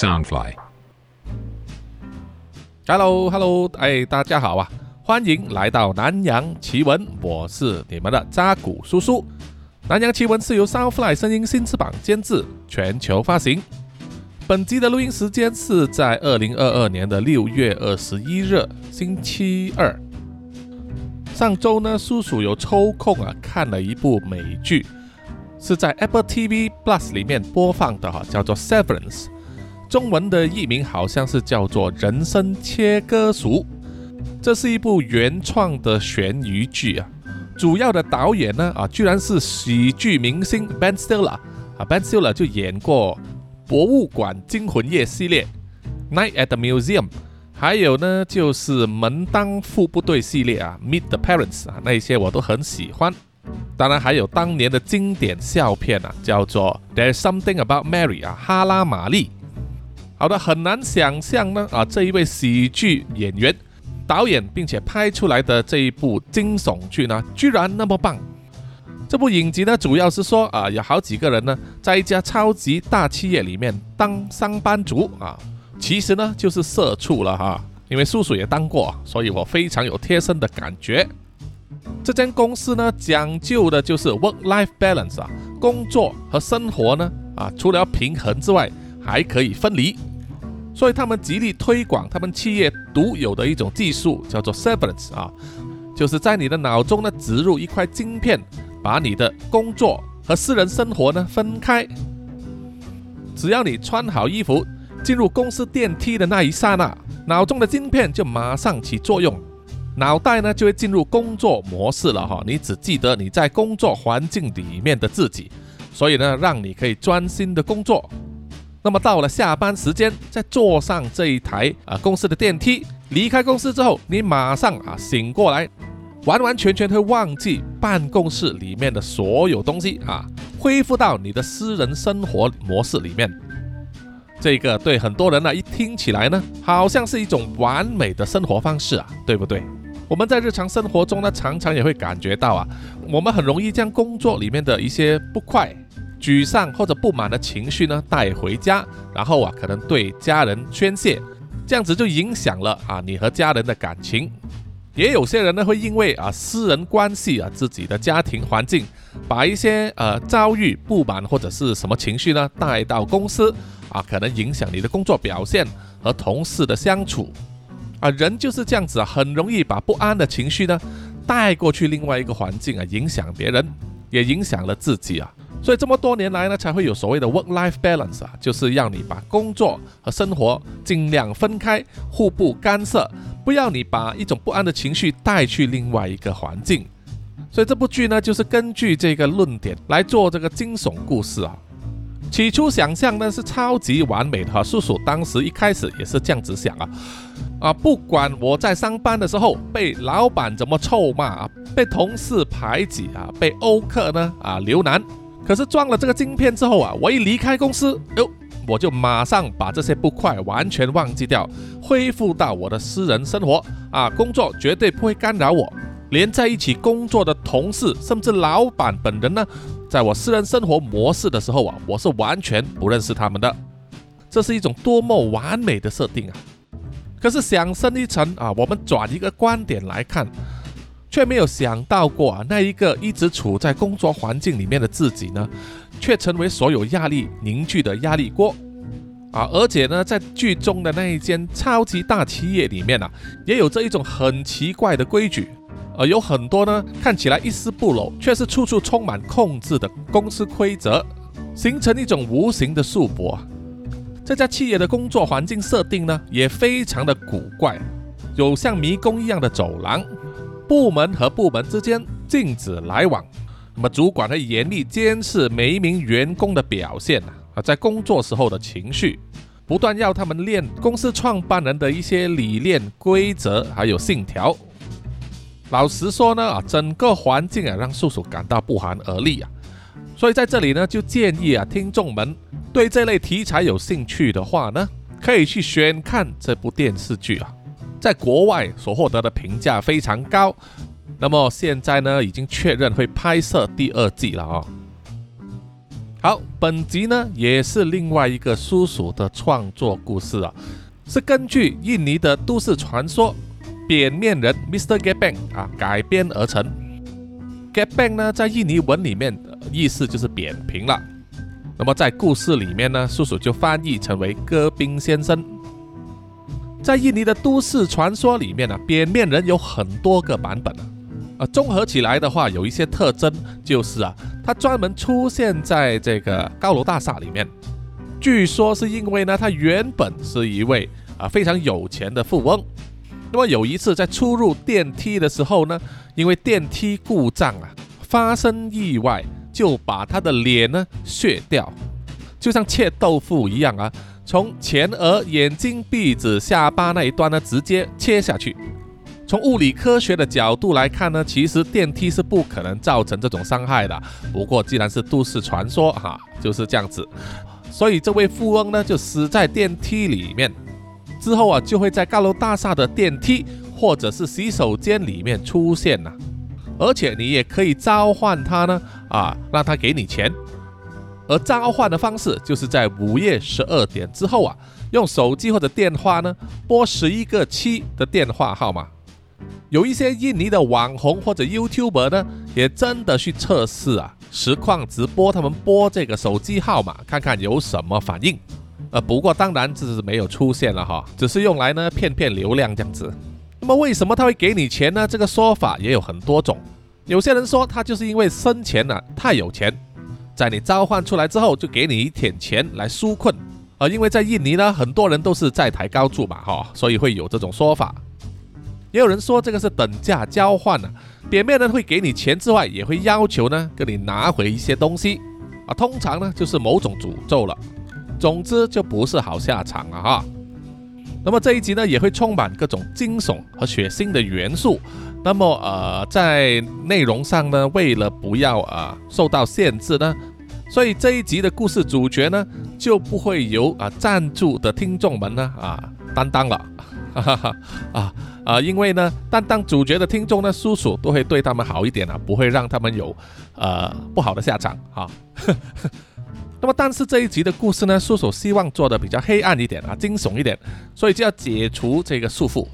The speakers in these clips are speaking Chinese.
Soundfly。Hello，Hello，哎，大家好啊，欢迎来到南洋奇闻，我是你们的扎古叔叔。南洋奇闻是由 Soundfly 声音新翅膀监制，全球发行。本集的录音时间是在二零二二年的六月二十一日，星期二。上周呢，叔叔有抽空啊看了一部美剧，是在 Apple TV Plus 里面播放的哈，叫做《Severance》。中文的译名好像是叫做《人生切割术》，这是一部原创的悬疑剧啊。主要的导演呢啊，居然是喜剧明星 Ben Stiller 啊，Ben Stiller 就演过《博物馆惊魂夜》系列《Night at the Museum》，还有呢就是《门当户不对》系列啊，《Meet the Parents》啊，那些我都很喜欢。当然还有当年的经典笑片啊，叫做《There's Something About Mary》啊，哈拉玛丽。好的，很难想象呢啊，这一位喜剧演员、导演，并且拍出来的这一部惊悚剧呢，居然那么棒。这部影集呢，主要是说啊，有好几个人呢，在一家超级大企业里面当上班族啊，其实呢就是社畜了哈。因为叔叔也当过，所以我非常有贴身的感觉。这间公司呢，讲究的就是 work-life balance 啊，工作和生活呢啊，除了平衡之外，还可以分离。所以他们极力推广他们企业独有的一种技术，叫做 Severance 啊，就是在你的脑中呢植入一块晶片，把你的工作和私人生活呢分开。只要你穿好衣服进入公司电梯的那一刹那，脑中的晶片就马上起作用，脑袋呢就会进入工作模式了哈。你只记得你在工作环境里面的自己，所以呢，让你可以专心的工作。那么到了下班时间，再坐上这一台啊公司的电梯，离开公司之后，你马上啊醒过来，完完全全会忘记办公室里面的所有东西啊，恢复到你的私人生活模式里面。这个对很多人呢，一听起来呢，好像是一种完美的生活方式啊，对不对？我们在日常生活中呢，常常也会感觉到啊，我们很容易将工作里面的一些不快。沮丧或者不满的情绪呢带回家，然后啊可能对家人宣泄，这样子就影响了啊你和家人的感情。也有些人呢会因为啊私人关系啊自己的家庭环境，把一些呃遭遇不满或者是什么情绪呢带到公司啊，可能影响你的工作表现和同事的相处。啊人就是这样子啊，很容易把不安的情绪呢带过去另外一个环境啊，影响别人，也影响了自己啊。所以这么多年来呢，才会有所谓的 work-life balance 啊，就是要你把工作和生活尽量分开，互不干涉，不要你把一种不安的情绪带去另外一个环境。所以这部剧呢，就是根据这个论点来做这个惊悚故事啊。起初想象呢是超级完美的哈，叔叔当时一开始也是这样子想啊，啊，不管我在上班的时候被老板怎么臭骂啊，被同事排挤啊，被欧克呢啊留难。可是装了这个晶片之后啊，我一离开公司，哟，我就马上把这些不快完全忘记掉，恢复到我的私人生活啊，工作绝对不会干扰我。连在一起工作的同事，甚至老板本人呢，在我私人生活模式的时候啊，我是完全不认识他们的。这是一种多么完美的设定啊！可是想深一层啊，我们转一个观点来看。却没有想到过啊，那一个一直处在工作环境里面的自己呢，却成为所有压力凝聚的压力锅啊！而且呢，在剧中的那一间超级大企业里面啊，也有这一种很奇怪的规矩，呃有很多呢看起来一丝不苟，却是处处充满控制的公司规则，形成一种无形的束缚。啊这家企业的工作环境设定呢，也非常的古怪，有像迷宫一样的走廊。部门和部门之间禁止来往，那么主管会严厉监视每一名员工的表现啊，在工作时候的情绪，不断要他们练公司创办人的一些理念、规则还有信条。老实说呢啊，整个环境啊让叔叔感到不寒而栗啊，所以在这里呢就建议啊听众们对这类题材有兴趣的话呢，可以去选看这部电视剧啊。在国外所获得的评价非常高，那么现在呢，已经确认会拍摄第二季了啊。好，本集呢也是另外一个叔叔的创作故事啊，是根据印尼的都市传说“扁面人 Mr. Gepeng” 啊改编而成。Gepeng 呢在印尼文里面意思就是扁平了。那么在故事里面呢，叔叔就翻译成为戈宾先生。在印尼的都市传说里面呢，扁面人有很多个版本啊，啊，综合起来的话，有一些特征就是啊，他专门出现在这个高楼大厦里面。据说是因为呢，他原本是一位啊非常有钱的富翁。那么有一次在出入电梯的时候呢，因为电梯故障啊，发生意外。就把他的脸呢削掉，就像切豆腐一样啊，从前额、眼睛、鼻子、下巴那一端呢直接切下去。从物理科学的角度来看呢，其实电梯是不可能造成这种伤害的。不过既然是都市传说哈，就是这样子，所以这位富翁呢就死在电梯里面。之后啊，就会在高楼大厦的电梯或者是洗手间里面出现了。而且你也可以召唤他呢，啊，让他给你钱。而召唤的方式就是在午夜十二点之后啊，用手机或者电话呢拨十一个七的电话号码。有一些印尼的网红或者 YouTuber 呢，也真的去测试啊，实况直播他们拨这个手机号码，看看有什么反应。呃，不过当然这是没有出现了哈，只是用来呢骗骗流量这样子。那么为什么他会给你钱呢？这个说法也有很多种。有些人说他就是因为生前呢太有钱，在你召唤出来之后就给你一点钱来纾困。而因为在印尼呢，很多人都是在台高住嘛，哈，所以会有这种说法。也有人说这个是等价交换呢，表面呢会给你钱之外，也会要求呢跟你拿回一些东西啊，通常呢就是某种诅咒了。总之就不是好下场了哈。那么这一集呢，也会充满各种惊悚和血腥的元素。那么呃，在内容上呢，为了不要啊受到限制呢，所以这一集的故事主角呢，就不会由啊赞助的听众们呢啊担当了。哈哈哈啊啊，因为呢，担当主角的听众呢，叔叔都会对他们好一点啊，不会让他们有呃不好的下场啊。那么，但是这一集的故事呢，叔叔希望做的比较黑暗一点啊，惊悚一点，所以就要解除这个束缚。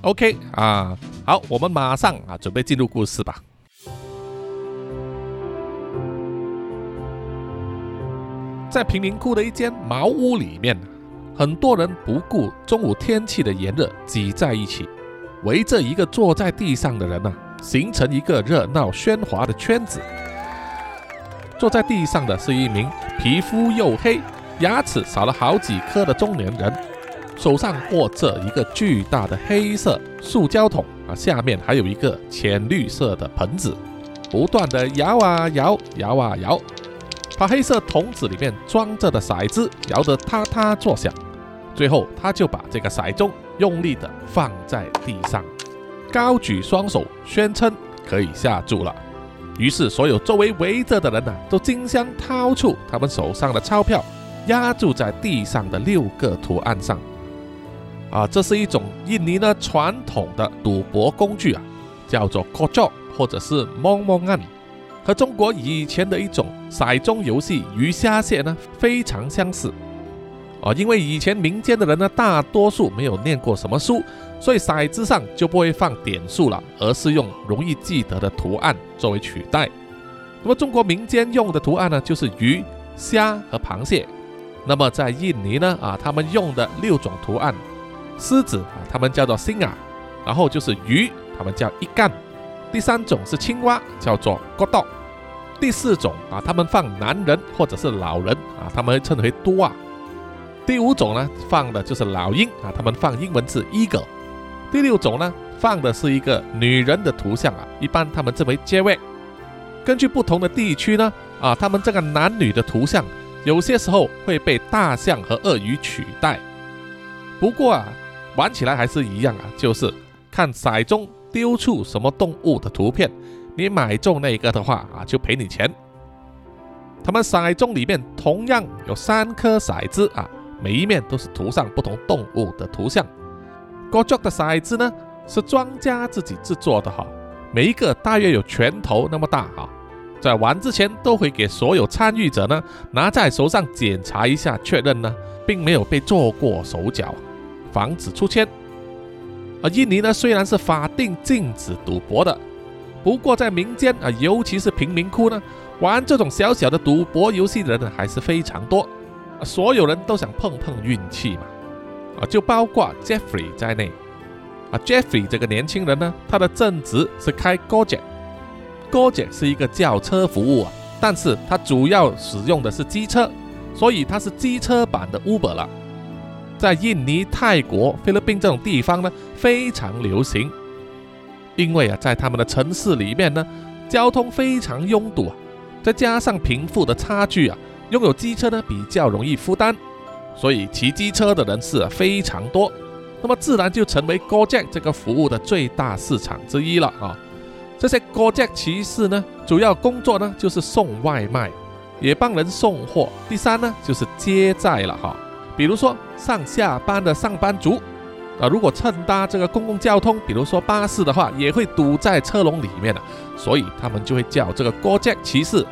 OK 啊，好，我们马上啊准备进入故事吧。在贫民窟的一间茅屋里面，很多人不顾中午天气的炎热，挤在一起，围着一个坐在地上的人呢，形成一个热闹喧哗的圈子。坐在地上的是一名皮肤黝黑、牙齿少了好几颗的中年人，手上握着一个巨大的黑色塑胶桶啊，下面还有一个浅绿色的盆子，不断的摇啊摇，摇啊摇，把黑色桶子里面装着的骰子摇得嗒嗒作响。最后，他就把这个骰盅用力的放在地上，高举双手宣称可以下注了。于是，所有周围围着的人呢，都争相掏出他们手上的钞票，压注在地上的六个图案上。啊，这是一种印尼呢传统的赌博工具啊，叫做 kocok 或者是 mongongan，和中国以前的一种骰盅游戏鱼虾蟹呢非常相似。啊，因为以前民间的人呢，大多数没有念过什么书，所以骰子上就不会放点数了，而是用容易记得的图案作为取代。那么中国民间用的图案呢，就是鱼、虾和螃蟹。那么在印尼呢，啊，他们用的六种图案，狮子啊，他们叫做 singa，然后就是鱼，他们叫一干。第三种是青蛙，叫做 godok。第四种啊，他们放男人或者是老人啊，他们称为多啊。第五种呢，放的就是老鹰啊，他们放英文字 eagle。第六种呢，放的是一个女人的图像啊，一般他们称为 j a 根据不同的地区呢，啊，他们这个男女的图像，有些时候会被大象和鳄鱼取代。不过啊，玩起来还是一样啊，就是看骰中丢出什么动物的图片，你买中那个的话啊，就赔你钱。他们骰盅里面同样有三颗骰子啊。每一面都是涂上不同动物的图像。高脚的骰子呢，是庄家自己制作的哈，每一个大约有拳头那么大哈。在玩之前都会给所有参与者呢拿在手上检查一下，确认呢并没有被做过手脚，防止出千。而印尼呢虽然是法定禁止赌博的，不过在民间啊，尤其是贫民窟呢，玩这种小小的赌博游戏的人呢还是非常多。所有人都想碰碰运气嘛，啊，就包括 Jeffrey 在内。啊，Jeffrey 这个年轻人呢，他的正职是开 Gojek，Gojek 是一个轿车服务啊，但是他主要使用的是机车，所以它是机车版的 Uber 了。在印尼、泰国、菲律宾这种地方呢，非常流行，因为啊，在他们的城市里面呢，交通非常拥堵啊，再加上贫富的差距啊。拥有机车呢比较容易负担，所以骑机车的人士非常多，那么自然就成为哥匠这个服务的最大市场之一了啊。这些哥匠骑士呢，主要工作呢就是送外卖，也帮人送货。第三呢就是接载了哈，比如说上下班的上班族啊，如果乘搭这个公共交通，比如说巴士的话，也会堵在车笼里面的，所以他们就会叫这个 Gojek 骑士。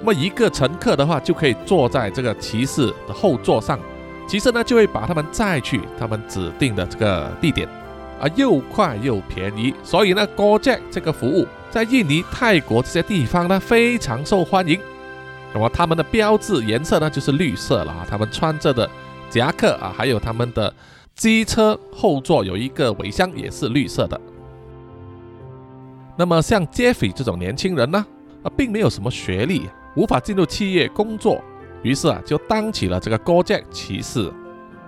那么一个乘客的话，就可以坐在这个骑士的后座上，骑士呢就会把他们载去他们指定的这个地点，啊，又快又便宜，所以呢，Gojek 这个服务在印尼、泰国这些地方呢非常受欢迎。那么他们的标志颜色呢就是绿色了啊，他们穿着的夹克啊，还有他们的机车后座有一个尾箱也是绿色的。那么像 Jeffy 这种年轻人呢，啊，并没有什么学历。无法进入企业工作，于是啊，就当起了这个 Gojek 骑士。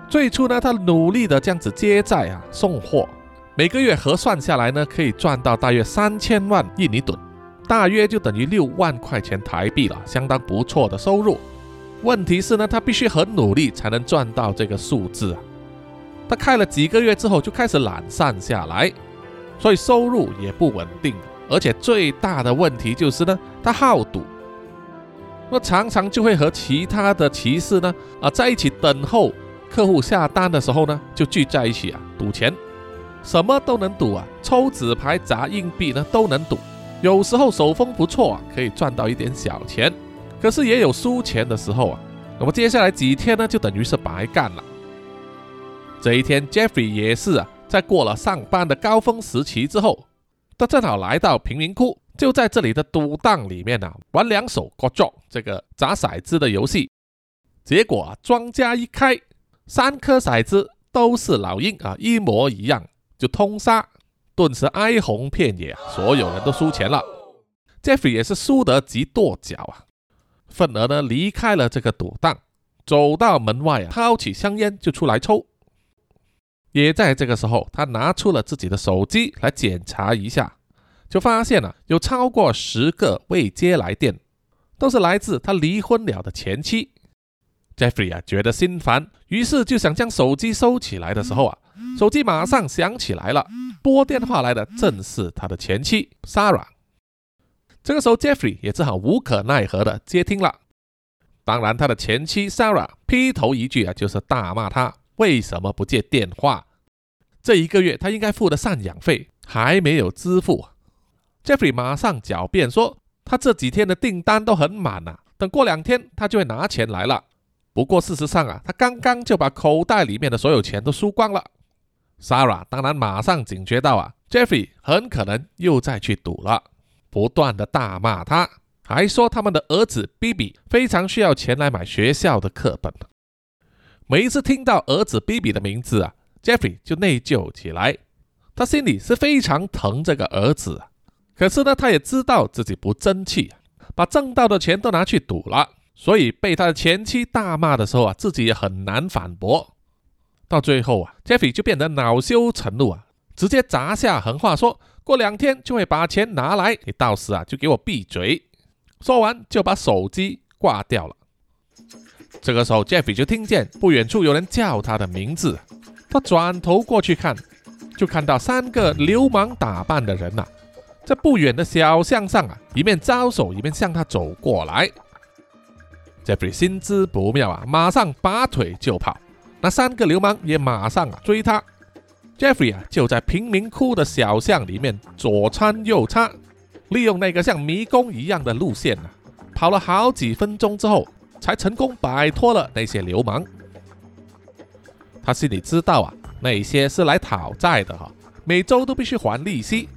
最初呢，他努力的这样子接载啊，送货，每个月核算下来呢，可以赚到大约三千万印尼盾，大约就等于六万块钱台币了，相当不错的收入。问题是呢，他必须很努力才能赚到这个数字啊。他开了几个月之后就开始懒散下来，所以收入也不稳定，而且最大的问题就是呢，他好赌。那常常就会和其他的骑士呢啊在一起等候客户下单的时候呢，就聚在一起啊赌钱，什么都能赌啊，抽纸牌、砸硬币呢都能赌。有时候手风不错啊，可以赚到一点小钱，可是也有输钱的时候啊。那么接下来几天呢，就等于是白干了。这一天，Jeffrey 也是啊，在过了上班的高峰时期之后，他正好来到贫民窟。就在这里的赌档里面呢，玩两手 g o j o 这个砸骰子的游戏，结果啊，庄家一开，三颗骰子都是老鹰啊，一模一样，就通杀，顿时哀鸿遍野，所有人都输钱了。Jeffrey 也是输得极跺脚啊，愤而呢离开了这个赌档，走到门外啊，掏起香烟就出来抽。也在这个时候，他拿出了自己的手机来检查一下。就发现了有超过十个未接来电，都是来自他离婚了的前妻。Jeffrey 啊觉得心烦，于是就想将手机收起来的时候啊，手机马上响起来了，拨电话来的正是他的前妻 Sarah。这个时候 Jeffrey 也只好无可奈何的接听了。当然，他的前妻 Sarah 劈头一句啊就是大骂他为什么不接电话，这一个月他应该付的赡养费还没有支付。Jeffrey 马上狡辩说，他这几天的订单都很满呐，等过两天他就会拿钱来了。不过事实上啊，他刚刚就把口袋里面的所有钱都输光了。Sarah 当然马上警觉到啊，Jeffrey 很可能又再去赌了，不断的大骂他，还说他们的儿子 Bibi 非常需要钱来买学校的课本。每一次听到儿子 Bibi 的名字啊，Jeffrey 就内疚起来，他心里是非常疼这个儿子。可是呢，他也知道自己不争气，把挣到的钱都拿去赌了，所以被他的前妻大骂的时候啊，自己也很难反驳。到最后啊，Jeffy 就变得恼羞成怒啊，直接砸下狠话，说过两天就会把钱拿来，你到时啊就给我闭嘴。说完就把手机挂掉了。这个时候，Jeffy 就听见不远处有人叫他的名字，他转头过去看，就看到三个流氓打扮的人呐。在不远的小巷上啊，一面招手，一面向他走过来。Jeffy 心知不妙啊，马上拔腿就跑。那三个流氓也马上啊追他。Jeffy 啊就在贫民窟的小巷里面左穿右插，利用那个像迷宫一样的路线呢，跑了好几分钟之后，才成功摆脱了那些流氓。他心里知道啊，那些是来讨债的哈，每周都必须还利息。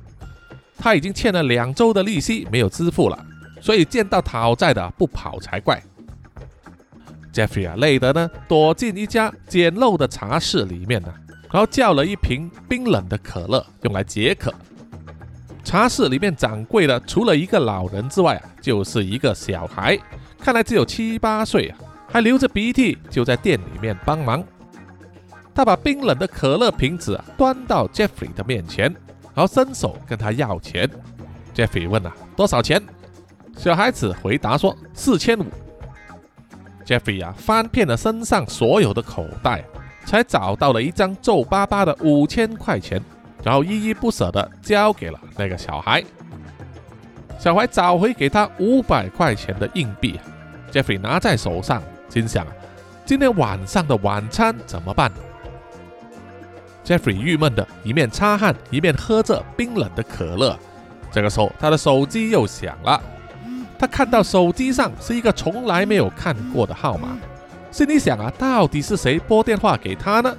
他已经欠了两周的利息没有支付了，所以见到讨债的不跑才怪。Jeffrey 啊，累得呢，躲进一家简陋的茶室里面呢，然后叫了一瓶冰冷的可乐，用来解渴。茶室里面掌柜的除了一个老人之外啊，就是一个小孩，看来只有七八岁啊，还流着鼻涕，就在店里面帮忙。他把冰冷的可乐瓶子端到 Jeffrey 的面前，然后伸手跟他要钱。Jeffrey 问啊，多少钱？小孩子回答说四千五。Jeffrey 啊，翻遍了身上所有的口袋，才找到了一张皱巴巴的五千块钱，然后依依不舍地交给了那个小孩。小孩找回给他五百块钱的硬币，Jeffrey 拿在手上，心想，今天晚上的晚餐怎么办？Jeffrey 郁闷的一面擦汗，一面喝着冰冷的可乐。这个时候，他的手机又响了。他看到手机上是一个从来没有看过的号码，心里想啊，到底是谁拨电话给他呢？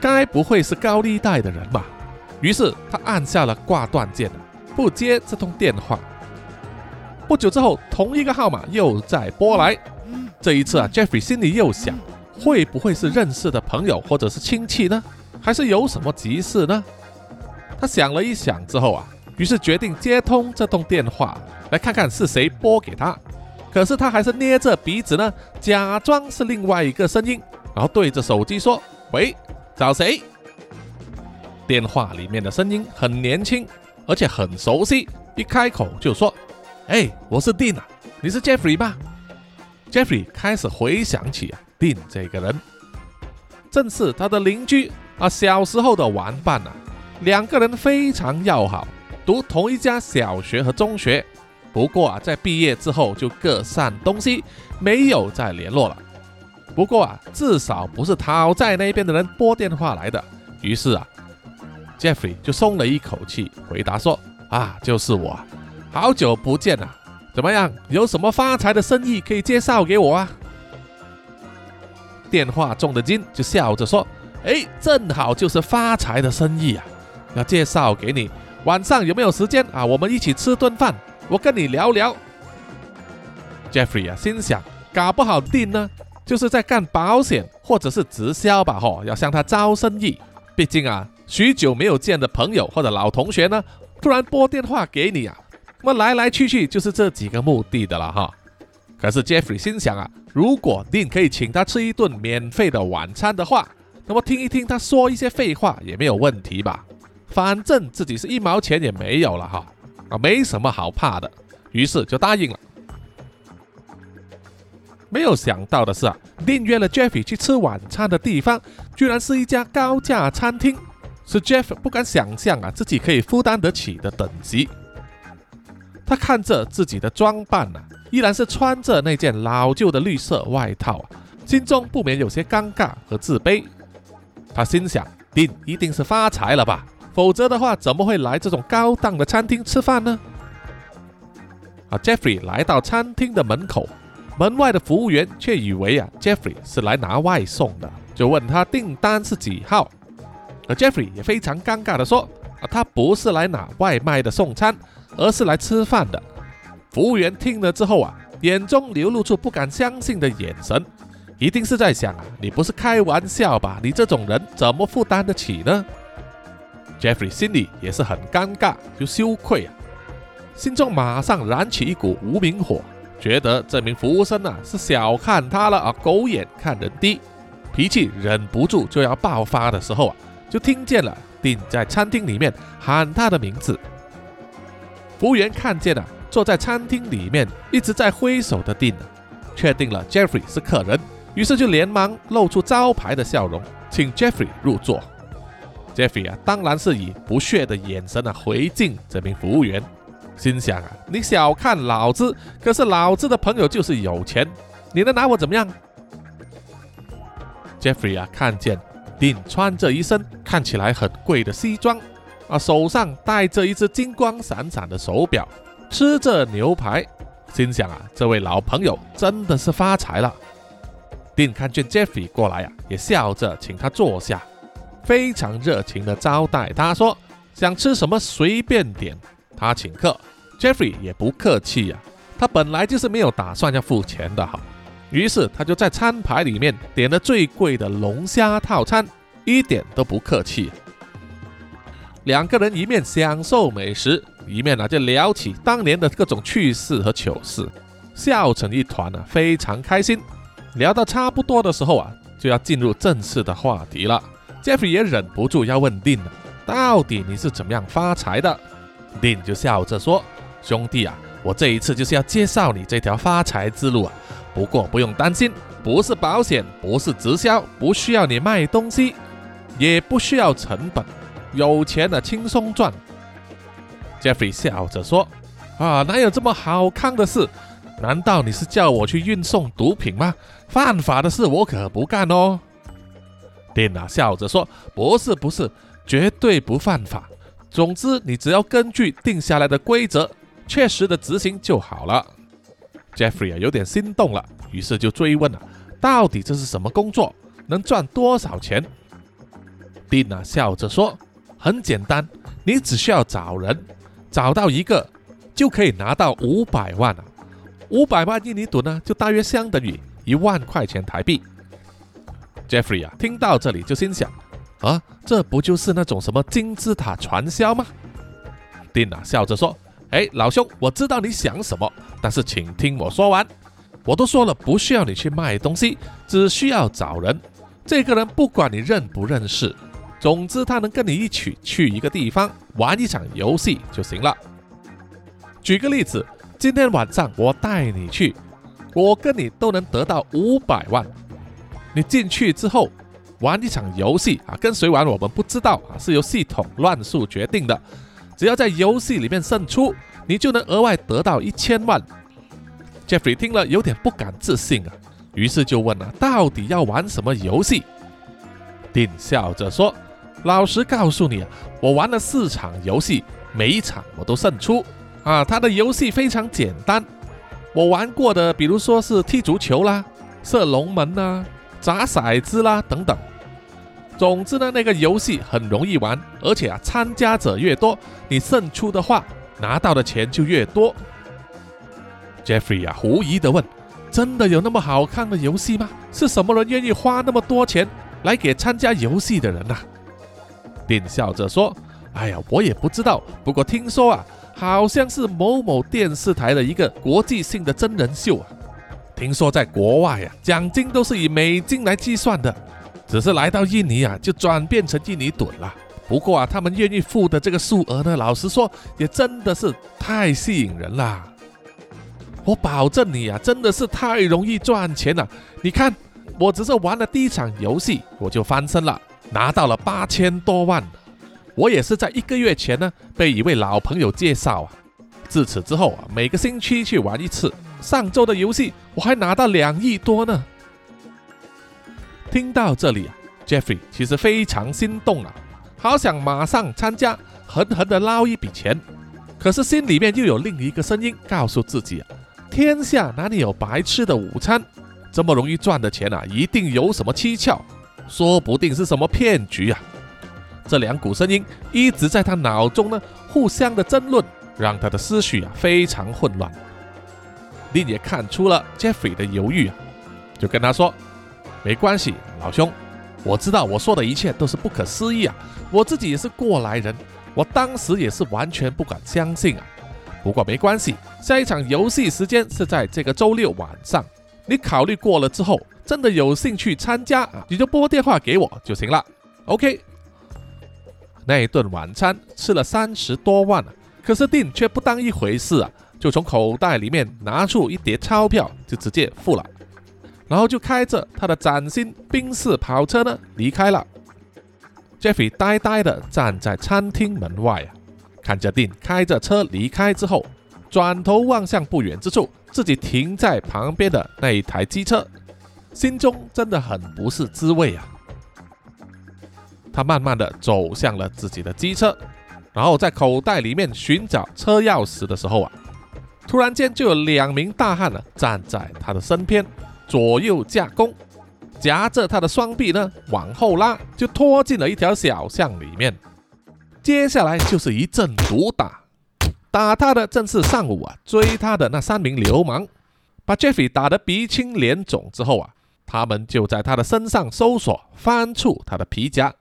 该不会是高利贷的人吧？于是他按下了挂断键，不接这通电话。不久之后，同一个号码又再拨来，这一次啊，Jeffrey 心里又想，会不会是认识的朋友或者是亲戚呢？还是有什么急事呢？他想了一想之后啊，于是决定接通这通电话。来看看是谁拨给他，可是他还是捏着鼻子呢，假装是另外一个声音，然后对着手机说：“喂，找谁？”电话里面的声音很年轻，而且很熟悉，一开口就说：“哎，我是 Dean 啊，你是 Jeffrey 吧？”Jeffrey 开始回想起啊，Dean 这个人，正是他的邻居啊，小时候的玩伴啊，两个人非常要好，读同一家小学和中学。不过啊，在毕业之后就各散东西，没有再联络了。不过啊，至少不是讨债那边的人拨电话来的。于是啊，Jeffrey 就松了一口气，回答说：“啊，就是我，好久不见啊，怎么样？有什么发财的生意可以介绍给我啊？”电话中的金就笑着说：“哎，正好就是发财的生意啊，要介绍给你。晚上有没有时间啊？我们一起吃顿饭。”我跟你聊聊，Jeffrey 啊，心想，搞不好定呢，就是在干保险或者是直销吧，吼，要向他招生意。毕竟啊，许久没有见的朋友或者老同学呢，突然拨电话给你啊，那么来来去去就是这几个目的的了哈。可是 Jeffrey 心想啊，如果定可以请他吃一顿免费的晚餐的话，那么听一听他说一些废话也没有问题吧，反正自己是一毛钱也没有了哈。啊，没什么好怕的，于是就答应了。没有想到的是啊，订约了 Jeffy 去吃晚餐的地方，居然是一家高价餐厅，是 Jeff 不敢想象啊，自己可以负担得起的等级。他看着自己的装扮呢，依然是穿着那件老旧的绿色外套，心中不免有些尴尬和自卑。他心想，定一定是发财了吧。否则的话，怎么会来这种高档的餐厅吃饭呢？啊，Jeffrey 来到餐厅的门口，门外的服务员却以为啊，Jeffrey 是来拿外送的，就问他订单是几号。而 Jeffrey 也非常尴尬的说：“啊，他不是来拿外卖的送餐，而是来吃饭的。”服务员听了之后啊，眼中流露出不敢相信的眼神，一定是在想啊，你不是开玩笑吧？你这种人怎么负担得起呢？Jeffrey 心里也是很尴尬，就羞愧啊，心中马上燃起一股无名火，觉得这名服务生啊是小看他了啊，狗眼看人低，脾气忍不住就要爆发的时候啊，就听见了并在餐厅里面喊他的名字。服务员看见了坐在餐厅里面一直在挥手的定，确定了 Jeffrey 是客人，于是就连忙露出招牌的笑容，请 Jeffrey 入座。Jeffrey 啊，当然是以不屑的眼神啊回敬这名服务员，心想啊，你小看老子，可是老子的朋友就是有钱，你能拿我怎么样？Jeffrey 啊，看见 Dean 穿着一身看起来很贵的西装，啊，手上戴着一只金光闪闪的手表，吃着牛排，心想啊，这位老朋友真的是发财了。丁看见 Jeffrey 过来啊，也笑着请他坐下，非常热情的招待他，说想吃什么随便点，他请客。Jeffrey 也不客气呀，他本来就是没有打算要付钱的哈，于是他就在餐牌里面点了最贵的龙虾套餐，一点都不客气。两个人一面享受美食，一面呢就聊起当年的各种趣事和糗事，笑成一团呢，非常开心。聊到差不多的时候啊，就要进入正式的话题了。Jeffrey 也忍不住要问丁了，到底你是怎么样发财的丁就笑着说。兄弟啊，我这一次就是要介绍你这条发财之路啊。不过不用担心，不是保险，不是直销，不需要你卖东西，也不需要成本，有钱的轻松赚。Jeffrey 笑着说：“啊，哪有这么好看的事？难道你是叫我去运送毒品吗？犯法的事我可不干哦。”电脑笑着说：“不是，不是，绝对不犯法。总之，你只要根据定下来的规则。”确实的执行就好了。Jeffrey 啊，有点心动了，于是就追问了：“到底这是什么工作？能赚多少钱？”Dina 笑着说：“很简单，你只需要找人，找到一个就可以拿到五百万了。五百万印尼盾呢，就大约相当于一万块钱台币。”Jeffrey 啊，听到这里就心想：“啊，这不就是那种什么金字塔传销吗？”Dina 笑着说。哎，老兄，我知道你想什么，但是请听我说完。我都说了，不需要你去卖东西，只需要找人。这个人不管你认不认识，总之他能跟你一起去一个地方玩一场游戏就行了。举个例子，今天晚上我带你去，我跟你都能得到五百万。你进去之后玩一场游戏啊，跟谁玩我们不知道啊，是由系统乱数决定的。只要在游戏里面胜出，你就能额外得到一千万。Jeffrey 听了有点不敢置信啊，于是就问了：“到底要玩什么游戏？”丁笑着说：“老实告诉你啊，我玩了四场游戏，每一场我都胜出啊。他的游戏非常简单，我玩过的，比如说是踢足球啦、射龙门啦、砸骰子啦等等。”总之呢，那个游戏很容易玩，而且啊，参加者越多，你胜出的话，拿到的钱就越多。Jeffrey 啊，狐疑的问：“真的有那么好看的游戏吗？是什么人愿意花那么多钱来给参加游戏的人呐？”便笑着说：“哎呀，我也不知道，不过听说啊，好像是某某电视台的一个国际性的真人秀啊。听说在国外啊，奖金都是以美金来计算的。”只是来到印尼啊，就转变成印尼盾了。不过啊，他们愿意付的这个数额呢，老实说，也真的是太吸引人了。我保证你啊，真的是太容易赚钱了。你看，我只是玩了第一场游戏，我就翻身了，拿到了八千多万。我也是在一个月前呢，被一位老朋友介绍啊。自此之后啊，每个星期去玩一次。上周的游戏，我还拿到两亿多呢。听到这里啊，Jeffrey 其实非常心动啊，好想马上参加，狠狠的捞一笔钱。可是心里面又有另一个声音告诉自己啊，天下哪里有白吃的午餐？这么容易赚的钱啊，一定有什么蹊跷，说不定是什么骗局啊！这两股声音一直在他脑中呢，互相的争论，让他的思绪啊非常混乱。丽也看出了 Jeffrey 的犹豫啊，就跟他说。没关系，老兄，我知道我说的一切都是不可思议啊！我自己也是过来人，我当时也是完全不敢相信啊。不过没关系，下一场游戏时间是在这个周六晚上，你考虑过了之后，真的有兴趣参加啊，你就拨电话给我就行了。OK。那一顿晚餐吃了三十多万啊，可是丁却不当一回事啊，就从口袋里面拿出一叠钞票，就直接付了。然后就开着他的崭新宾士跑车呢离开了。Jeffrey 呆呆的站在餐厅门外啊，看着丁开着车离开之后，转头望向不远之处自己停在旁边的那一台机车，心中真的很不是滋味啊。他慢慢的走向了自己的机车，然后在口袋里面寻找车钥匙的时候啊，突然间就有两名大汉呢站在他的身边，左右架弓，夹着他的双臂呢往后拉，就拖进了一条小巷里面。接下来就是一阵毒打，打他的正是上午啊追他的那三名流氓，把 Jeffrey 打得鼻青脸肿之后啊，他们就在他的身上搜索，翻出他的皮夹，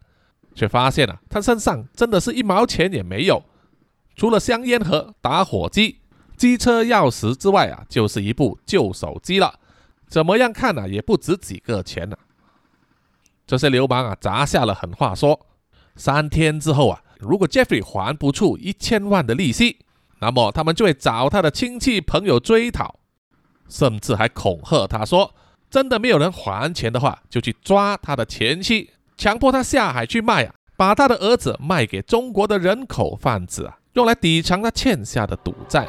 却发现啊他身上真的是一毛钱也没有，除了香烟盒、打火机。机车钥匙之外啊，就是一部旧手机了。怎么样看呢，也不值几个钱呢。这些流氓啊，砸下了狠话，说三天之后啊，如果 Jeffrey 还不出一千万的利息，那么他们就会找他的亲戚朋友追讨，甚至还恐吓他说，真的没有人还钱的话，就去抓他的前妻，强迫他下海去卖啊，把他的儿子卖给中国的人口贩子啊，用来抵偿他欠下的赌债。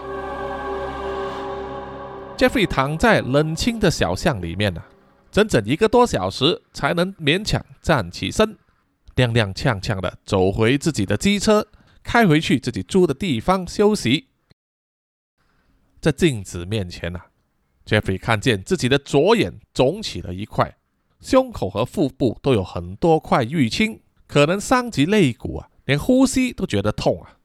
Jeffrey 躺在冷清的小巷里面呢，整整一个多小时才能勉强站起身，踉踉跄跄的走回自己的机车，开回去自己住的地方休息。在镜子面前呢，Jeffrey 看见自己的左眼肿起了一块，胸口和腹部都有很多块淤青，可能伤及肋骨啊，连呼吸都觉得痛啊，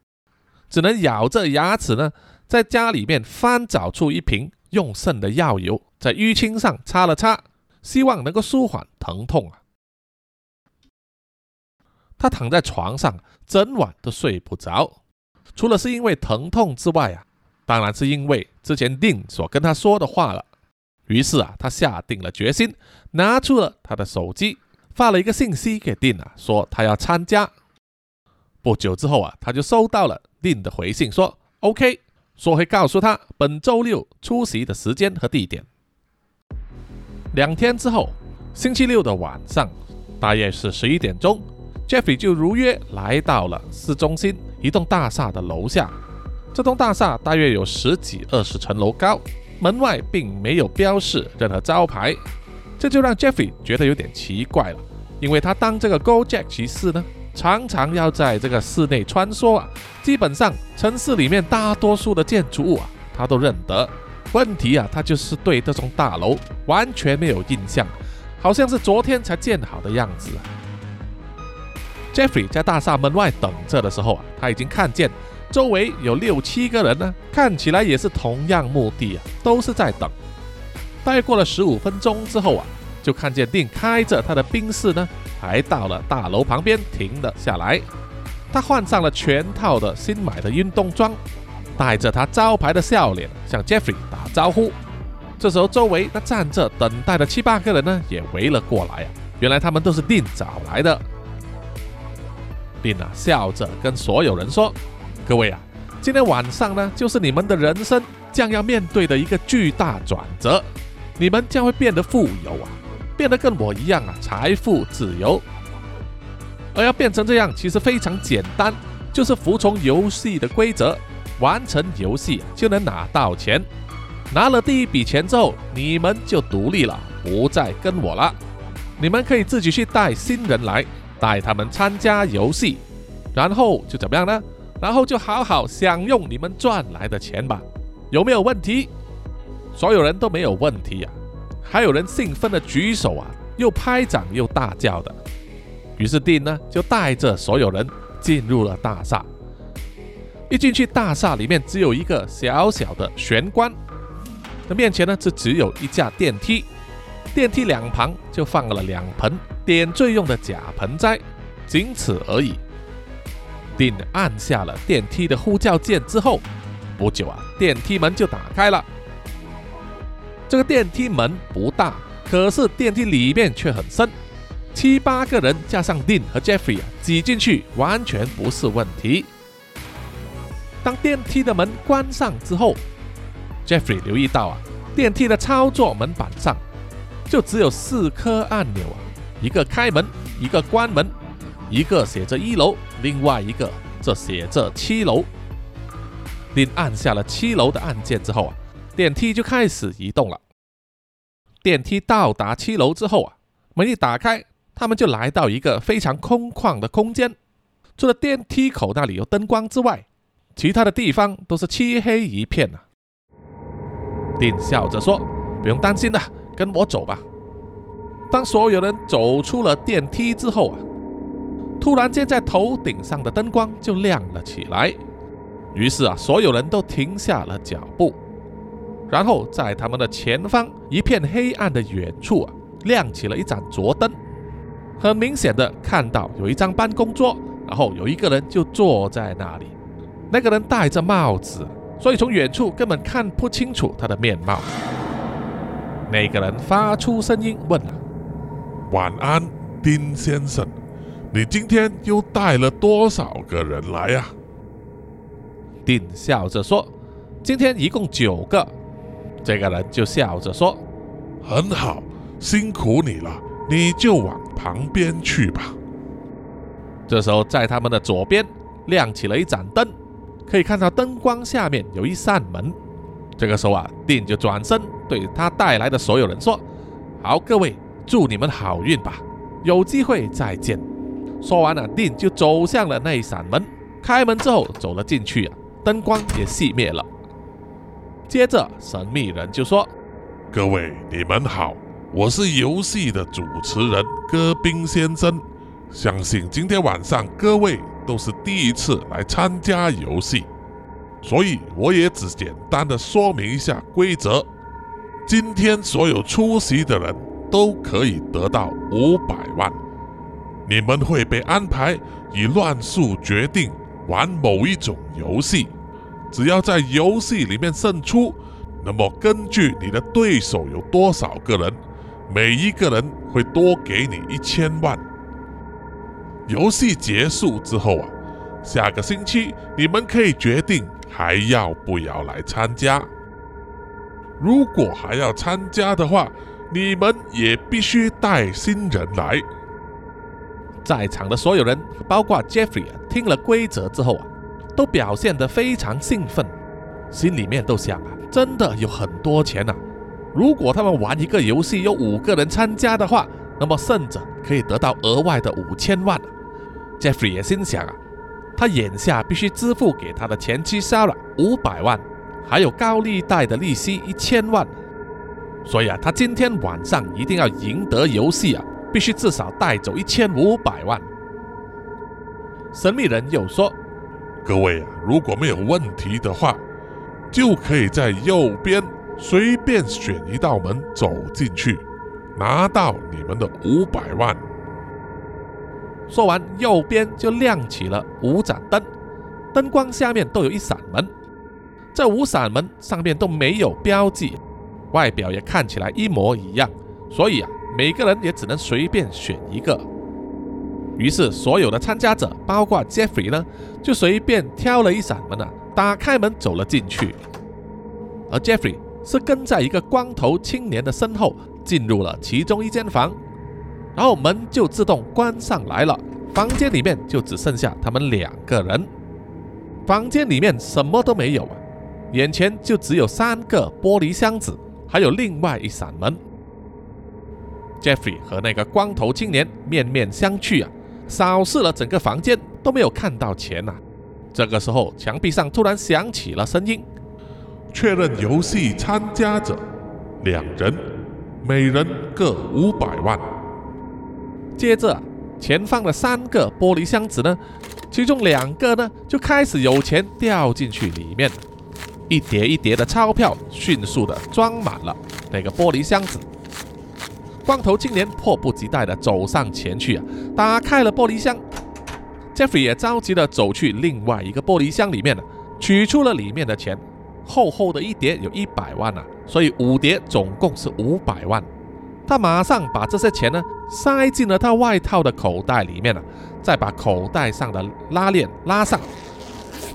只能咬着牙齿呢，在家里面翻找出一瓶。用剩的药油在淤青上擦了擦，希望能够舒缓疼痛啊。他躺在床上，整晚都睡不着，除了是因为疼痛之外啊，当然是因为之前丁所跟他说的话了。于是啊，他下定了决心，拿出了他的手机，发了一个信息给丁啊，说他要参加。不久之后啊，他就收到了丁的回信，说 OK。说会告诉他本周六出席的时间和地点。两天之后，星期六的晚上，大约是十一点钟 Jeffy 就如约来到了市中心一栋大厦的楼下。这栋大厦大约有十几二十层楼高，门外并没有标示任何招牌，这就让 Jeffy 觉得有点奇怪了，因为他当这个 Go Jack 骑士呢。常常要在这个室内穿梭啊，基本上城市里面大多数的建筑物啊，他都认得。问题啊，他就是对这栋大楼完全没有印象，好像是昨天才建好的样子。Jeffrey 在大厦门外等着的时候啊，他已经看见周围有六七个人呢，看起来也是同样目的啊，都是在等。大约过了十五分钟之后啊，就看见定开着他的宾士呢。还到了大楼旁边，停了下来。他换上了全套的新买的运动装，带着他招牌的笑脸向 Jeffrey 打招呼。这时候，周围那站着等待的七八个人呢，也围了过来啊。原来他们都是定找来的。并啊，笑着跟所有人说：“各位啊，今天晚上呢，就是你们的人生将要面对的一个巨大转折，你们将会变得富有啊。”变得跟我一样啊，财富自由。而要变成这样，其实非常简单，就是服从游戏的规则，完成游戏就能拿到钱。拿了第一笔钱之后，你们就独立了，不再跟我了。你们可以自己去带新人来，带他们参加游戏，然后就怎么样呢？然后就好好享用你们赚来的钱吧。有没有问题？所有人都没有问题呀。还有人兴奋的举手啊，又拍掌又大叫的。于是丁呢就带着所有人进入了大厦。一进去，大厦里面只有一个小小的玄关，那面前呢这只有一架电梯，电梯两旁就放了两盆点缀用的假盆栽，仅此而已。丁按下了电梯的呼叫键之后，不久啊，电梯门就打开了。这个电梯门不大，可是电梯里面却很深，七八个人加上 Dean 和 Jeffrey 啊，挤进去完全不是问题。当电梯的门关上之后，Jeffrey 留意到啊，电梯的操作门板上就只有四颗按钮啊，一个开门，一个关门，一个写着一楼，另外一个则写着七楼。Dean 按下了七楼的按键之后啊。电梯就开始移动了。电梯到达七楼之后啊，门一打开，他们就来到一个非常空旷的空间。除了电梯口那里有灯光之外，其他的地方都是漆黑一片啊。丁笑着说：“不用担心的，跟我走吧。”当所有人走出了电梯之后啊，突然间在头顶上的灯光就亮了起来。于是啊，所有人都停下了脚步。然后在他们的前方一片黑暗的远处啊，亮起了一盏桌灯。很明显的看到有一张办公桌，然后有一个人就坐在那里。那个人戴着帽子，所以从远处根本看不清楚他的面貌。那个人发出声音问了。晚安，丁先生，你今天又带了多少个人来呀？丁笑着说：“今天一共九个。”这个人就笑着说：“很好，辛苦你了，你就往旁边去吧。”这时候，在他们的左边亮起了一盏灯，可以看到灯光下面有一扇门。这个时候啊，丁就转身对他带来的所有人说：“好，各位。”祝你们好运吧，有机会再见。说完了，丁就走向了那一扇门。开门之后，走了进去，灯光也熄灭了。接着，神秘人就说：“各位，你们好，我是游戏的主持人戈宾先生。相信今天晚上各位都是第一次来参加游戏，所以我也只简单的说明一下规则。今天所有出席的人。”都可以得到五百万。你们会被安排以乱数决定玩某一种游戏，只要在游戏里面胜出，那么根据你的对手有多少个人，每一个人会多给你一千万。游戏结束之后啊，下个星期你们可以决定还要不要来参加。如果还要参加的话，你们也必须带新人来。在场的所有人，包括 Jeffrey，听了规则之后啊，都表现得非常兴奋，心里面都想啊，真的有很多钱呐！如果他们玩一个游戏有五个人参加的话，那么胜者可以得到额外的五千万。Jeffrey 也心想啊，他眼下必须支付给他的前妻 Sarah 五百万，还有高利贷的利息一千万。所以啊，他今天晚上一定要赢得游戏啊，必须至少带走一千五百万。神秘人又说：“各位啊，如果没有问题的话，就可以在右边随便选一道门走进去，拿到你们的五百万。”说完，右边就亮起了五盏灯，灯光下面都有一扇门，这五扇门上面都没有标记。外表也看起来一模一样，所以啊，每个人也只能随便选一个。于是，所有的参加者，包括 Jeffrey 呢，就随便挑了一扇门啊，打开门走了进去。而 Jeffrey 是跟在一个光头青年的身后，进入了其中一间房，然后门就自动关上来了。房间里面就只剩下他们两个人。房间里面什么都没有啊，眼前就只有三个玻璃箱子。还有另外一扇门，Jeffrey 和那个光头青年面面相觑啊，扫视了整个房间都没有看到钱呐。这个时候，墙壁上突然响起了声音：“确认游戏参加者，两人，每人各五百万。”接着，前方的三个玻璃箱子呢，其中两个呢就开始有钱掉进去里面。一叠一叠的钞票迅速的装满了那个玻璃箱子。光头青年迫不及待的走上前去啊，打开了玻璃箱。Jeffrey 也着急的走去另外一个玻璃箱里面了，取出了里面的钱，厚厚的一叠有一百万啊，所以五叠总共是五百万。他马上把这些钱呢塞进了他外套的口袋里面了，再把口袋上的拉链拉上。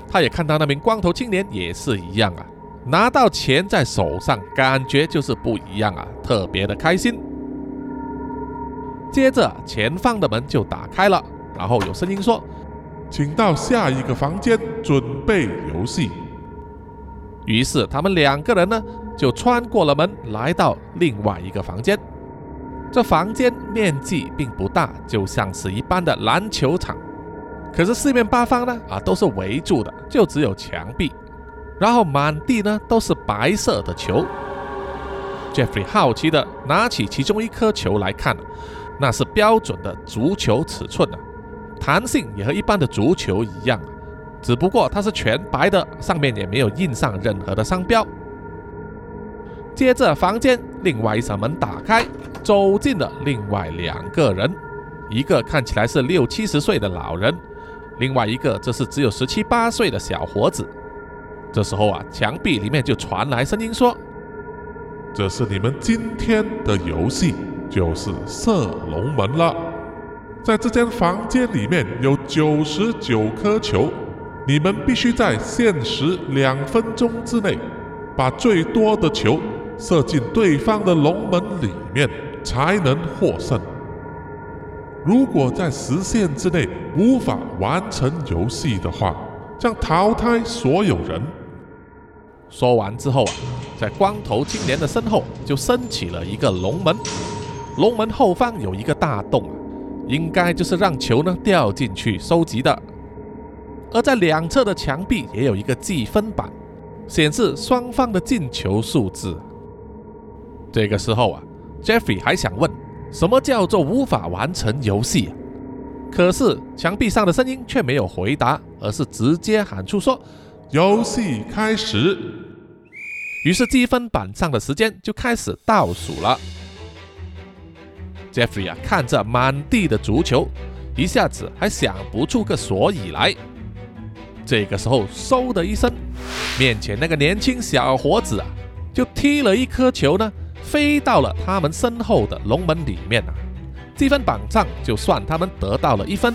他也看到那名光头青年也是一样啊，拿到钱在手上，感觉就是不一样啊，特别的开心。接着前方的门就打开了，然后有声音说：“请到下一个房间准备游戏。”于是他们两个人呢就穿过了门，来到另外一个房间。这房间面积并不大，就像是一般的篮球场。可是四面八方呢，啊，都是围住的，就只有墙壁，然后满地呢都是白色的球，Jeffrey 好奇的拿起其中一颗球来看，那是标准的足球尺寸啊，弹性也和一般的足球一样，只不过它是全白的，上面也没有印上任何的商标。接着，房间另外一扇门打开，走进了另外两个人，一个看起来是六七十岁的老人，另外一个则是只有十七八岁的小伙子。这时候啊，墙壁里面就传来声音说：“这是你们今天的游戏，就是射龙门了。在这间房间里面有九十九颗球，你们必须在限时两分钟之内，把最多的球。”射进对方的龙门里面才能获胜。如果在时限之内无法完成游戏的话，将淘汰所有人。说完之后啊，在光头青年的身后就升起了一个龙门，龙门后方有一个大洞，应该就是让球呢掉进去收集的。而在两侧的墙壁也有一个计分板，显示双方的进球数字。这个时候啊，Jeffrey 还想问什么叫做无法完成游戏，可是墙壁上的声音却没有回答，而是直接喊出说：“游戏开始。”于是积分板上的时间就开始倒数了。Jeffrey 啊，看着满地的足球，一下子还想不出个所以来。这个时候，嗖的一声，面前那个年轻小伙子啊，就踢了一颗球呢。飞到了他们身后的龙门里面啊！积分榜上就算他们得到了一分。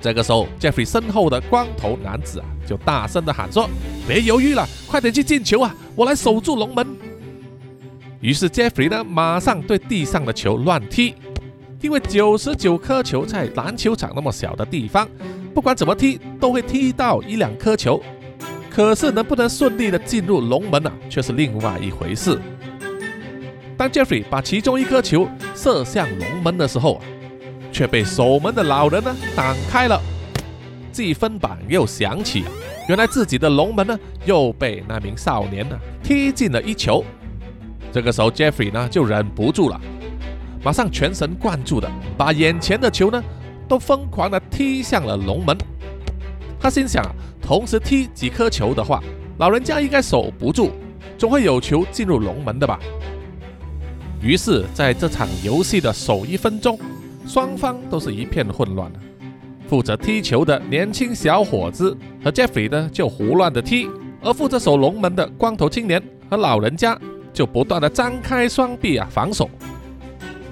这个时候，Jeffrey 身后的光头男子啊，就大声的喊说：“别犹豫了，快点去进球啊！我来守住龙门。”于是 Jeffrey 呢，马上对地上的球乱踢，因为九十九颗球在篮球场那么小的地方，不管怎么踢都会踢到一两颗球。可是能不能顺利的进入龙门呢，却是另外一回事。当 Jeffrey 把其中一颗球射向龙门的时候，却被守门的老人呢挡开了。计分板又响起，原来自己的龙门呢又被那名少年呢踢进了一球。这个时候，Jeffrey 呢就忍不住了，马上全神贯注的把眼前的球呢都疯狂的踢向了龙门。他心想，同时踢几颗球的话，老人家应该守不住，总会有球进入龙门的吧。于是，在这场游戏的首一分钟，双方都是一片混乱。负责踢球的年轻小伙子和 Jeffrey 呢，就胡乱的踢；而负责守龙门的光头青年和老人家，就不断的张开双臂啊防守。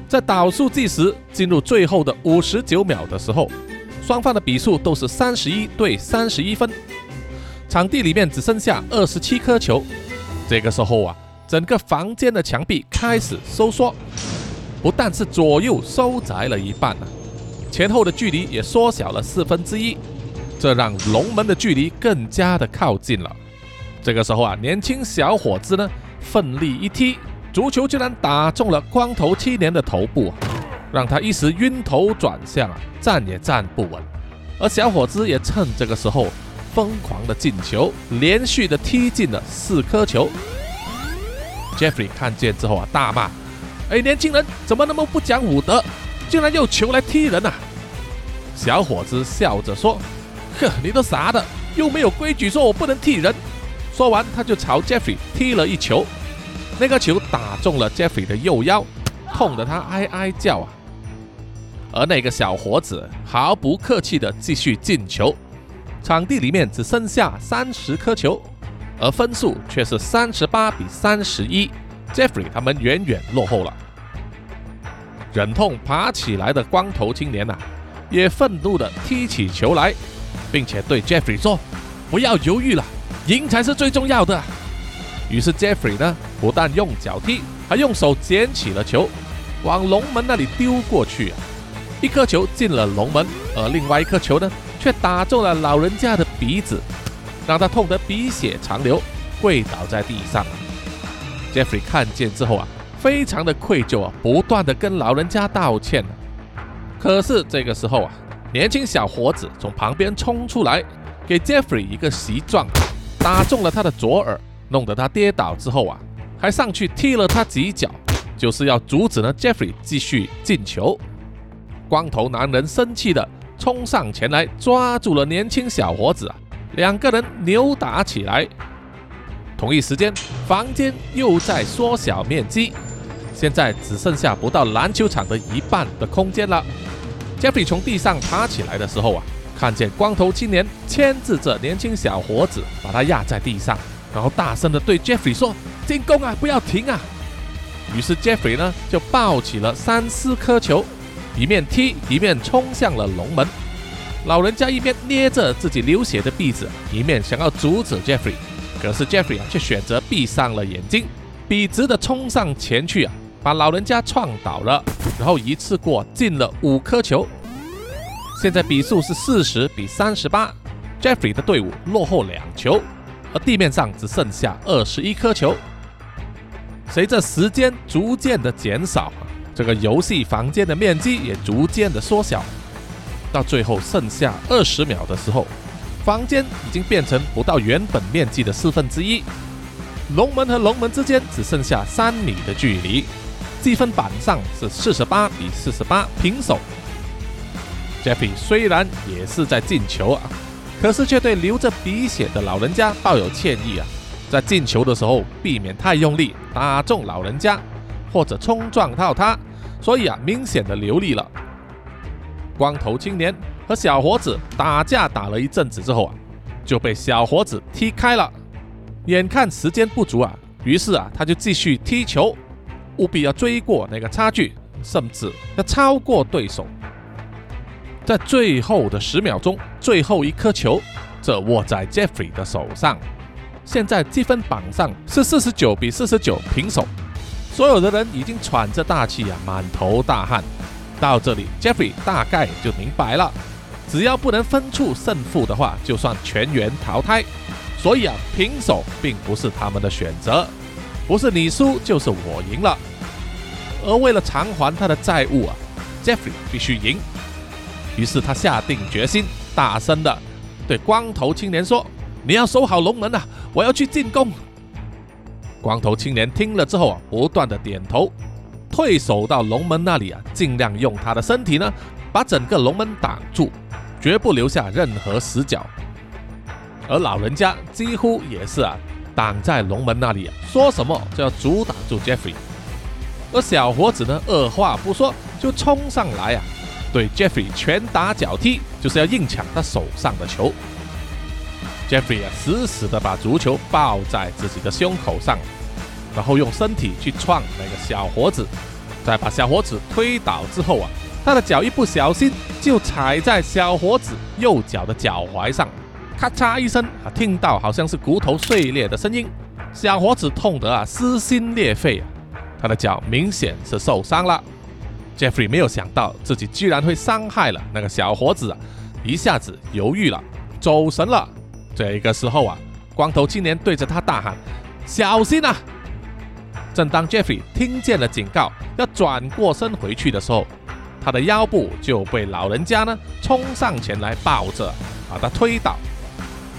在倒数计时进入最后的五十九秒的时候，双方的比数都是三十一对三十一分，场地里面只剩下二十七颗球。这个时候啊。整个房间的墙壁开始收缩，不但是左右收窄了一半呢，前后的距离也缩小了四分之一，这让龙门的距离更加的靠近了。这个时候啊，年轻小伙子呢奋力一踢，足球居然打中了光头青年的头部，让他一时晕头转向啊，站也站不稳。而小伙子也趁这个时候疯狂的进球，连续的踢进了四颗球。Jeffrey 看见之后啊，大骂：“哎，年轻人怎么那么不讲武德，竟然用球来踢人啊！”小伙子笑着说：“呵，你都傻的，又没有规矩说我不能踢人。”说完，他就朝 Jeffrey 踢了一球，那个球打中了 Jeffrey 的右腰，痛得他哀哀叫啊。而那个小伙子毫不客气地继续进球，场地里面只剩下三十颗球。而分数却是三十八比三十一，Jeffrey 他们远远落后了。忍痛爬起来的光头青年呐，也愤怒地踢起球来，并且对 Jeffrey 说：“不要犹豫了，赢才是最重要的。”于是 Jeffrey 呢，不但用脚踢，还用手捡起了球，往龙门那里丢过去。一颗球进了龙门，而另外一颗球呢，却打中了老人家的鼻子。让他痛得鼻血长流，跪倒在地上。Jeffrey 看见之后啊，非常的愧疚啊，不断的跟老人家道歉。可是这个时候啊，年轻小伙子从旁边冲出来，给 Jeffrey 一个袭撞，打中了他的左耳，弄得他跌倒之后啊，还上去踢了他几脚，就是要阻止呢 Jeffrey 继续进球。光头男人生气的冲上前来，抓住了年轻小伙子啊，两个人扭打起来。同一时间，房间又在缩小面积，现在只剩下不到篮球场的一半的空间了。Jeffrey 从地上爬起来的时候啊，看见光头青年牵制着年轻小伙子，把他压在地上，然后大声的对 Jeffrey 说：“进攻啊，不要停啊！”于是 Jeffrey 呢就抱起了三丝颗球，一面踢一面冲向了龙门。老人家一边捏着自己流血的鼻子，一面想要阻止 Jeffrey，可是 Jeffrey 啊却选择闭上了眼睛，笔直的冲上前去啊，把老人家撞倒了。然后一次过进了五颗球，现在比数是四十比三十八，Jeffrey 的队伍落后两球，而地面上只剩下二十一颗球。随着时间逐渐的减少，这个游戏房间的面积也逐渐的缩小，到最后剩下二十秒的时候，房间已经变成不到原本面积的四分之一，龙门和龙门之间只剩下三米的距离。积分板上是四十八比四十八平手。Jeffy 虽然也是在进球啊，可是却对流着鼻血的老人家抱有歉意啊，在进球的时候避免太用力打中老人家，或者冲撞到他，所以啊明显的流力了。光头青年和小伙子打架打了一阵子之后啊，就被小伙子踢开了。眼看时间不足啊，于是啊他就继续踢球。务必要追过那个差距，甚至要超过对手。在最后的十秒钟，最后一颗球，这握在 Jeffrey 的手上。现在积分榜上是四十九比四十九平手，所有的人已经喘着大气啊，满头大汗。到这里，Jeffrey 大概就明白了，只要不能分出胜负的话，就算全员淘汰。所以啊，平手并不是他们的选择，不是你输就是我赢了。而为了偿还他的债务啊，Jeffrey 必须赢。于是他下定决心，大声的对光头青年说：“你要守好龙门啊，我要去进攻。”光头青年听了之后啊，不断的点头，退守到龙门那里啊，尽量用他的身体呢，把整个龙门挡住，绝不留下任何死角。而老人家几乎也是啊，挡在龙门那里啊，说什么就要阻挡住 Jeffrey。而小伙子呢，二话不说就冲上来啊，对 Jeffrey 拳打脚踢，就是要硬抢他手上的球。Jeffrey 啊，死死的把足球抱在自己的胸口上，然后用身体去撞那个小伙子，在把小伙子推倒之后啊，他的脚一不小心就踩在小伙子右脚的脚踝上，咔嚓一声啊，听到好像是骨头碎裂的声音，小伙子痛得啊撕心裂肺啊。他的脚明显是受伤了，Jeffrey 没有想到自己居然会伤害了那个小伙子，啊一下子犹豫了，走神了。这个时候啊，光头青年对着他大喊：“小心啊！”正当 Jeffrey 听见了警告，要转过身回去的时候，他的腰部就被老人家呢冲上前来抱着，把他推倒，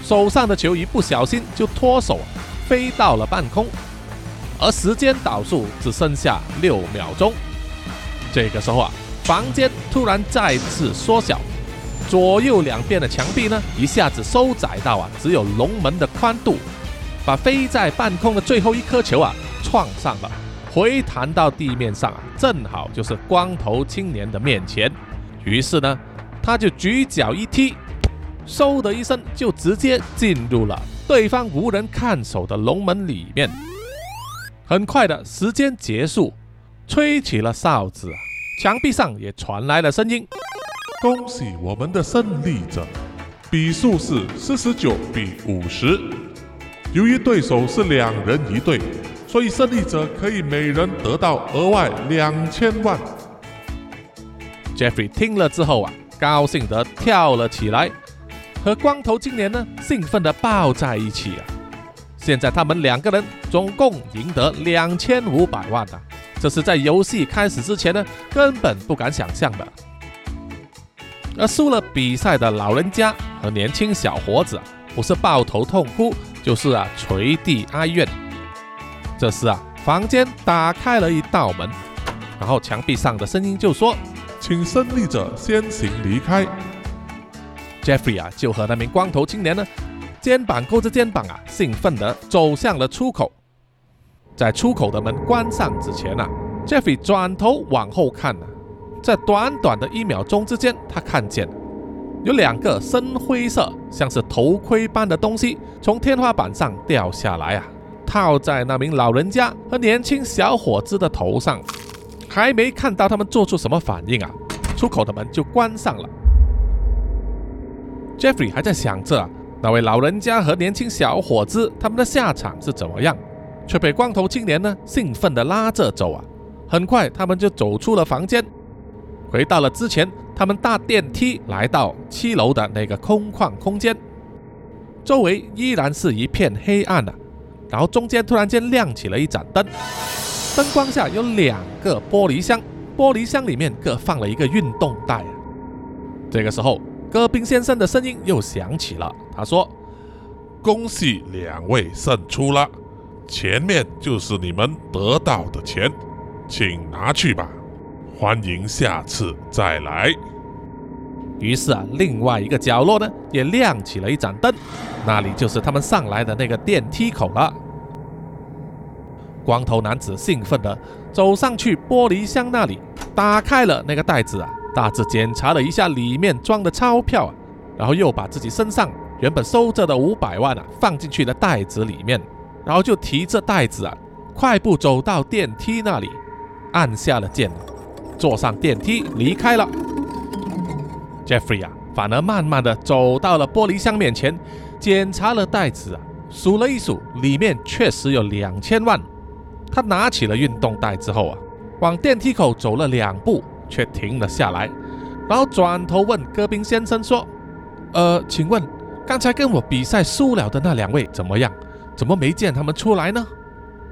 手上的球一不小心就脱手，飞到了半空。而时间倒数只剩下六秒钟，这个时候啊，房间突然再次缩小，左右两边的墙壁呢一下子收窄到啊只有龙门的宽度，把飞在半空的最后一颗球啊撞上了，回弹到地面上啊，正好就是光头青年的面前，于是呢，他就举脚一踢，嗖的一声就直接进入了对方无人看守的龙门里面。很快的时间结束，吹起了哨子，墙壁上也传来了声音：“恭喜我们的胜利者，比数是四十九比五十。由于对手是两人一队，所以胜利者可以每人得到额外两千万。” Jeffrey 听了之后啊，高兴得跳了起来，和光头青年呢兴奋地抱在一起啊。现在他们两个人总共赢得两千五百万啊！这是在游戏开始之前呢，根本不敢想象的。而输了比赛的老人家和年轻小伙子，不是抱头痛哭，就是啊垂地哀怨。这时啊房间打开了一道门，然后墙壁上的声音就说请胜利者先行离开。：“Jeffrey 啊，就和那名光头青年呢，肩膀勾着肩膀啊，兴奋地走向了出口。在出口的门关上之前啊，Jeffrey 转头往后看啊，在短短的一秒钟之间，他看见有两个深灰色，像是头盔般的东西从天花板上掉下来啊，套在那名老人家和年轻小伙子的头上。还没看到他们做出什么反应啊，出口的门就关上了。Jeffrey 还在想着、啊、那位老人家和年轻小伙子他们的下场是怎么样，却被光头青年呢兴奋地拉着走啊。很快，他们就走出了房间，回到了之前他们搭电梯来到七楼的那个空旷空间，周围依然是一片黑暗啊。然后中间突然间亮起了一盏灯，灯光下有两个玻璃箱，玻璃箱里面各放了一个运动带啊。这个时候，戈宾先生的声音又响起了，他说恭喜两位胜出了，前面就是你们得到的钱，请拿去吧。欢迎下次再来。：“于是啊，另外一个角落呢也亮起了一盏灯，那里就是他们上来的那个电梯口了。”光头男子兴奋地走上去玻璃箱那里，打开了那个袋子啊，大致检查了一下里面装的钞票啊，然后又把自己身上原本收着的五百万啊放进去的袋子里面，然后就提着袋子啊，快步走到电梯那里，按下了键，坐上电梯离开了。Jeffrey 啊，反而慢慢的走到了玻璃箱面前，检查了袋子啊，数了一数，里面确实有两千万。他拿起了运动袋之后啊，往电梯口走了两步，却停了下来，然后转头问戈宾先生说：“呃，请问刚才跟我比赛输了的那两位怎么样？怎么没见他们出来呢？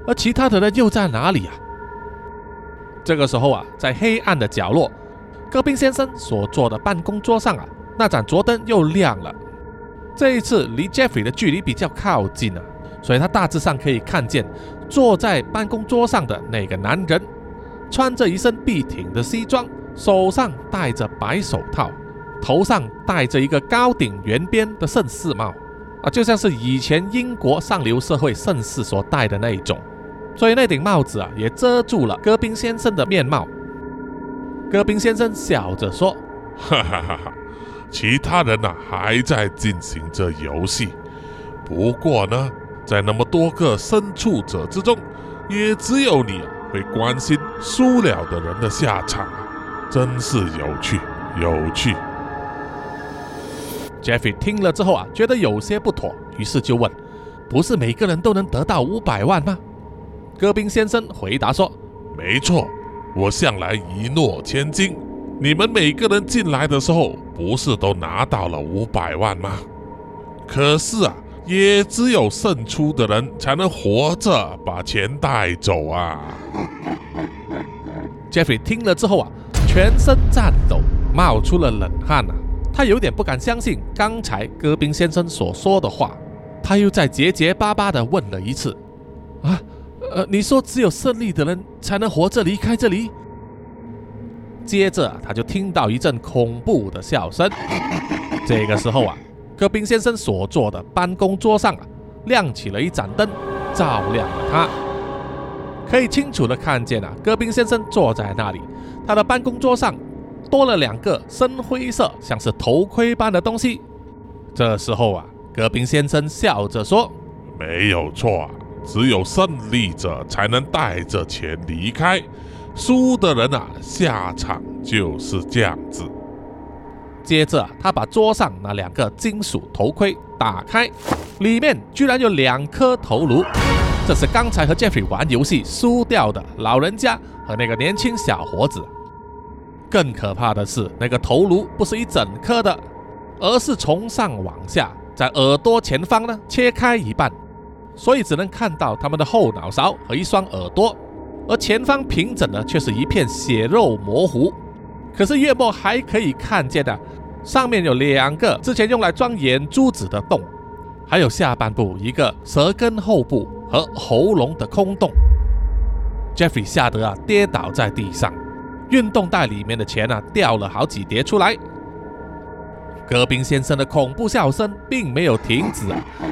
而其他的人又在哪里啊？”这个时候啊，在黑暗的角落，戈宾先生所坐的办公桌上啊，那盏桌灯又亮了。这一次离 Jeffrey 的距离比较靠近啊，所以他大致上可以看见坐在办公桌上的那个男人，穿着一身笔挺的西装，手上戴着白手套，头上戴着一个高顶圆边的盛世帽啊，就像是以前英国上流社会盛世所戴的那一种。所以那顶帽子啊，也遮住了戈宾先生的面貌。戈宾先生笑着说哈哈哈哈！其他人呐、还在进行着游戏，不过呢，在那么多个身处者之中，也只有你会关心输了的人的下场，真是有趣，有趣。Jeffy 听了之后啊，觉得有些不妥，于是就问：不是每个人都能得到五百万吗？”戈宾先生回答说没错，我向来一诺千金。你们每个人进来的时候，不是都拿到了五百万吗？可是啊，也只有胜出的人才能活着把钱带走啊！“Jeffrey 听了之后啊，全身颤抖，冒出了冷汗啊。他有点不敢相信刚才戈宾先生所说的话，他又再结结巴巴地问了一次：呃，你说只有胜利的人才能活着离开这里？接着他就听到一阵恐怖的笑声。这个时候啊，戈宾先生所坐的办公桌上啊，亮起了一盏灯，照亮了他。可以清楚的看见啊，戈宾先生坐在那里，他的办公桌上多了两个深灰色，像是头盔般的东西。这时候啊，戈宾先生笑着说没有错啊，只有胜利者才能带着钱离开，输的人啊，下场就是这样子。：“接着，他把桌上那两个金属头盔打开，里面居然有两颗头颅。这是刚才和 Jeffrey 玩游戏输掉的老人家和那个年轻小伙子。更可怕的是，那个头颅不是一整颗的，而是从上往下，在耳朵前方呢切开一半，所以只能看到他们的后脑勺和一双耳朵，而前方平整的却是一片血肉模糊。可是月末还可以看见的、上面有两个之前用来装眼珠子的洞，还有下半部一个舌根后部和喉咙的空洞。Jeffrey 吓得啊跌倒在地上，运动袋里面的钱啊掉了好几叠出来。戈宾先生的恐怖笑声并没有停止，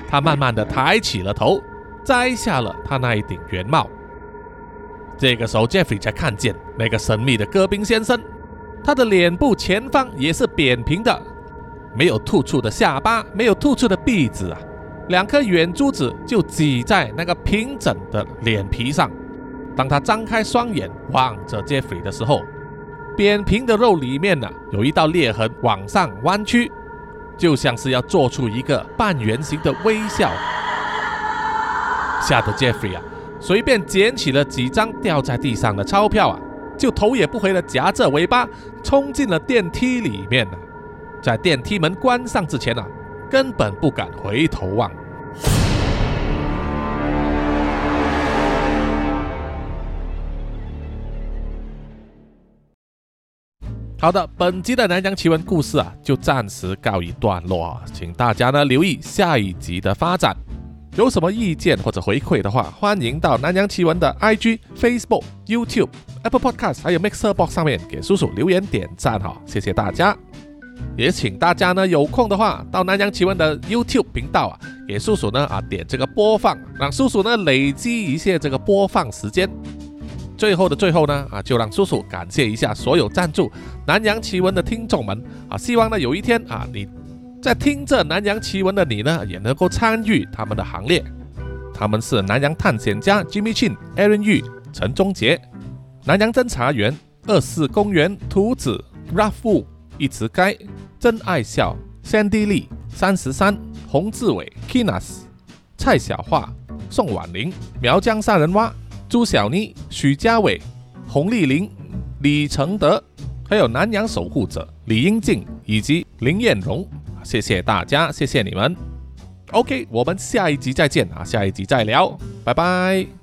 他慢慢的抬起了头，摘下了他那一顶圆帽。这个时候，Jeffrey 才看见那个神秘的戈宾先生，他的脸部前方也是扁平的，没有突出的下巴，没有突出的鼻子啊，两颗眼珠子就挤在那个平整的脸皮上。当他张开双眼望着 Jeffrey 的时候，扁平的肉里面呢，有一道裂痕往上弯曲，就像是要做出一个半圆形的微笑，吓得 Jeffrey 啊，随便捡起了几张掉在地上的钞票啊，就头也不回的夹着尾巴冲进了电梯里面了。在电梯门关上之前啊，根本不敢回头望。好的，本集的南洋奇闻故事啊，就暂时告一段落，请大家呢留意下一集的发展。有什么意见或者回馈的话，欢迎到南洋奇闻的 IG、Facebook、YouTube、Apple Podcast 还有 Mixer Box 上面给叔叔留言点赞哈，谢谢大家。也请大家呢有空的话，到南洋奇闻的 YouTube 频道啊，给叔叔呢啊点这个播放，让叔叔呢累积一些这个播放时间。最后的最后呢，啊，就让叔叔感谢一下所有赞助南洋奇闻的听众们啊！希望呢有一天啊，你在听这南洋奇闻的你呢，也能够参与他们的行列。他们是南洋探险家 Jimmy Chin、Aaron Yu、陈忠杰，南洋侦查员二四公园图子 Rafu、一池该、真爱笑 Sandy Lee、三十三洪志伟 Kinas、蔡小桦、宋婉玲、苗疆杀人蛙。朱小妮、许家伟、洪丽玲、李承德，还有南洋守护者李英静以及林彦荣，谢谢大家，谢谢你们。OK，我们下一集再见啊，下一集再聊，拜拜。